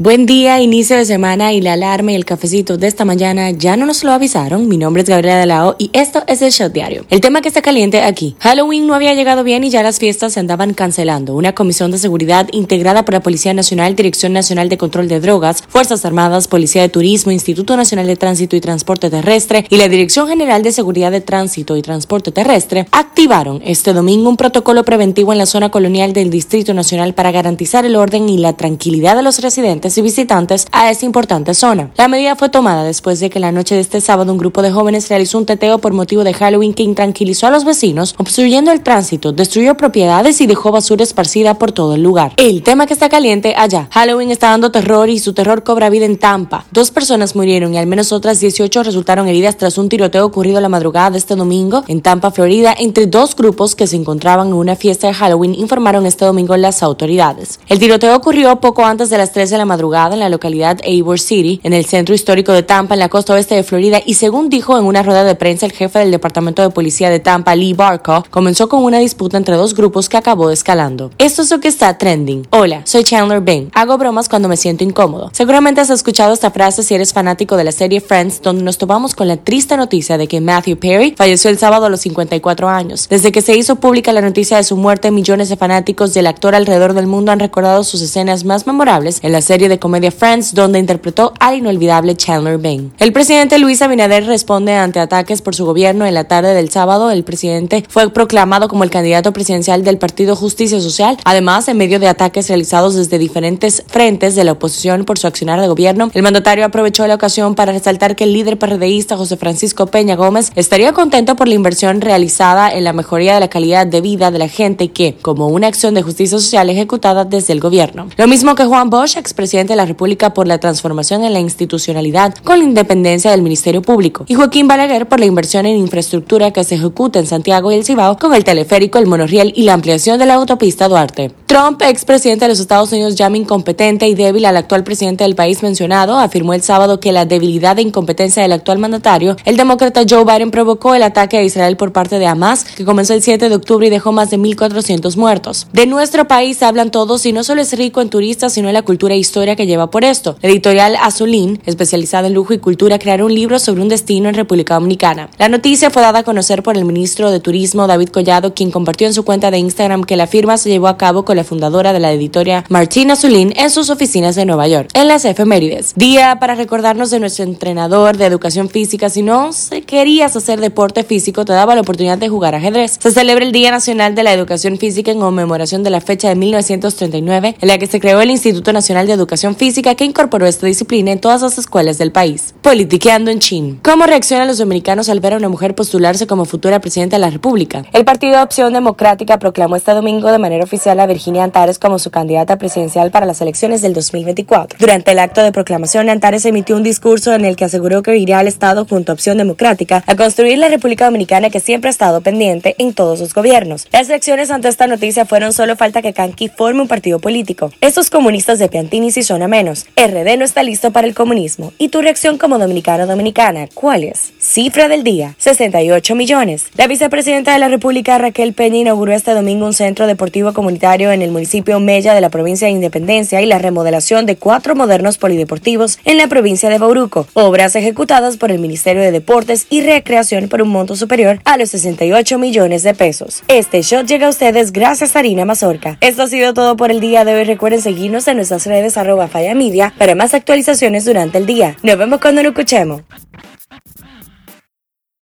Buen día, inicio de semana y la alarma y el cafecito de esta mañana ya no nos lo avisaron. Mi nombre es Gabriela de la y esto es el Shot Diario. El tema que está caliente aquí. Halloween no había llegado bien y ya las fiestas se andaban cancelando. Una comisión de seguridad integrada por la Policía Nacional, Dirección Nacional de Control de Drogas, Fuerzas Armadas, Policía de Turismo, Instituto Nacional de Tránsito y Transporte Terrestre y la Dirección General de Seguridad de Tránsito y Transporte Terrestre activaron este domingo un protocolo preventivo en la zona colonial del Distrito Nacional para garantizar el orden y la tranquilidad de los residentes y visitantes a esta importante zona. La medida fue tomada después de que la noche de este sábado un grupo de jóvenes realizó un teteo por motivo de Halloween que intranquilizó a los vecinos, obstruyendo el tránsito, destruyó propiedades y dejó basura esparcida por todo el lugar. El tema que está caliente allá. Halloween está dando terror y su terror cobra vida en Tampa. Dos personas murieron y al menos otras 18 resultaron heridas tras un tiroteo ocurrido la madrugada de este domingo en Tampa, Florida, entre dos grupos que se encontraban en una fiesta de Halloween, informaron este domingo las autoridades. El tiroteo ocurrió poco antes de las 3 de la madrugada madrugada en la localidad Ybor City, en el centro histórico de Tampa, en la costa oeste de Florida, y según dijo en una rueda de prensa el jefe del Departamento de Policía de Tampa, Lee Barco, comenzó con una disputa entre dos grupos que acabó escalando. Esto es lo que está trending. Hola, soy Chandler Bing. Hago bromas cuando me siento incómodo. Seguramente has escuchado esta frase si eres fanático de la serie Friends, donde nos topamos con la triste noticia de que Matthew Perry falleció el sábado a los 54 años. Desde que se hizo pública la noticia de su muerte, millones de fanáticos del actor alrededor del mundo han recordado sus escenas más memorables en la serie de comedia Friends, donde interpretó al inolvidable Chandler Bing. El presidente Luis Abinader responde ante ataques por su gobierno en la tarde del sábado. El presidente fue proclamado como el candidato presidencial del Partido Justicia Social. Además, en medio de ataques realizados desde diferentes frentes de la oposición por su accionar de gobierno, el mandatario aprovechó la ocasión para resaltar que el líder PRDista José Francisco Peña Gómez estaría contento por la inversión realizada en la mejoría de la calidad de vida de la gente que, como una acción de justicia social ejecutada desde el gobierno. Lo mismo que Juan Bosch, expresidente de la República por la transformación en la institucionalidad con la independencia del Ministerio Público y Joaquín Balaguer por la inversión en infraestructura que se ejecuta en Santiago y el Cibao con el teleférico, el monorriel y la ampliación de la autopista Duarte. Trump, expresidente de los Estados Unidos, llama incompetente y débil al actual presidente del país mencionado, afirmó el sábado que la debilidad e incompetencia del actual mandatario, el demócrata Joe Biden, provocó el ataque a Israel por parte de Hamas, que comenzó el 7 de octubre y dejó más de 1.400 muertos. De nuestro país hablan todos y no solo es rico en turistas, sino en la cultura e historia que lleva por esto. La editorial Azulín, especializada en lujo y cultura, creará un libro sobre un destino en República Dominicana. La noticia fue dada a conocer por el ministro de Turismo, David Collado, quien compartió en su cuenta de Instagram que la firma se llevó a cabo con la fundadora de la editorial Martina Azulín en sus oficinas de Nueva York. En las efemérides, día para recordarnos de nuestro entrenador de educación física. Si no querías hacer deporte físico, te daba la oportunidad de jugar ajedrez. Se celebra el Día Nacional de la Educación Física en conmemoración de la fecha de 1939, en la que se creó el Instituto Nacional de Educación física que incorporó esta disciplina en todas las escuelas del país. Politiqueando en Chin. ¿Cómo reaccionan los dominicanos al ver a una mujer postularse como futura presidenta de la República? El Partido Opción Democrática proclamó este domingo de manera oficial a Virginia Antares como su candidata presidencial para las elecciones del 2024. Durante el acto de proclamación, Antares emitió un discurso en el que aseguró que iría al Estado junto a Opción Democrática a construir la República Dominicana que siempre ha estado pendiente en todos sus gobiernos. Las elecciones ante esta noticia fueron solo falta que Kanki forme un partido político. Estos comunistas de Piantini y son a menos. RD no está listo para el comunismo. ¿Y tu reacción como dominicano dominicana? ¿Cuál es? Cifra del día, 68 millones. La vicepresidenta de la República, Raquel Peña, inauguró este domingo un centro deportivo comunitario en el municipio Mella de la provincia de Independencia y la remodelación de cuatro modernos polideportivos en la provincia de Bauruco, obras ejecutadas por el Ministerio de Deportes y Recreación por un monto superior a los 68 millones de pesos. Este shot llega a ustedes gracias a Harina Mazorca. Esto ha sido todo por el día de hoy. Recuerden seguirnos en nuestras redes arroba Falla Media para más actualizaciones durante el día. Nos vemos cuando nos escuchemos.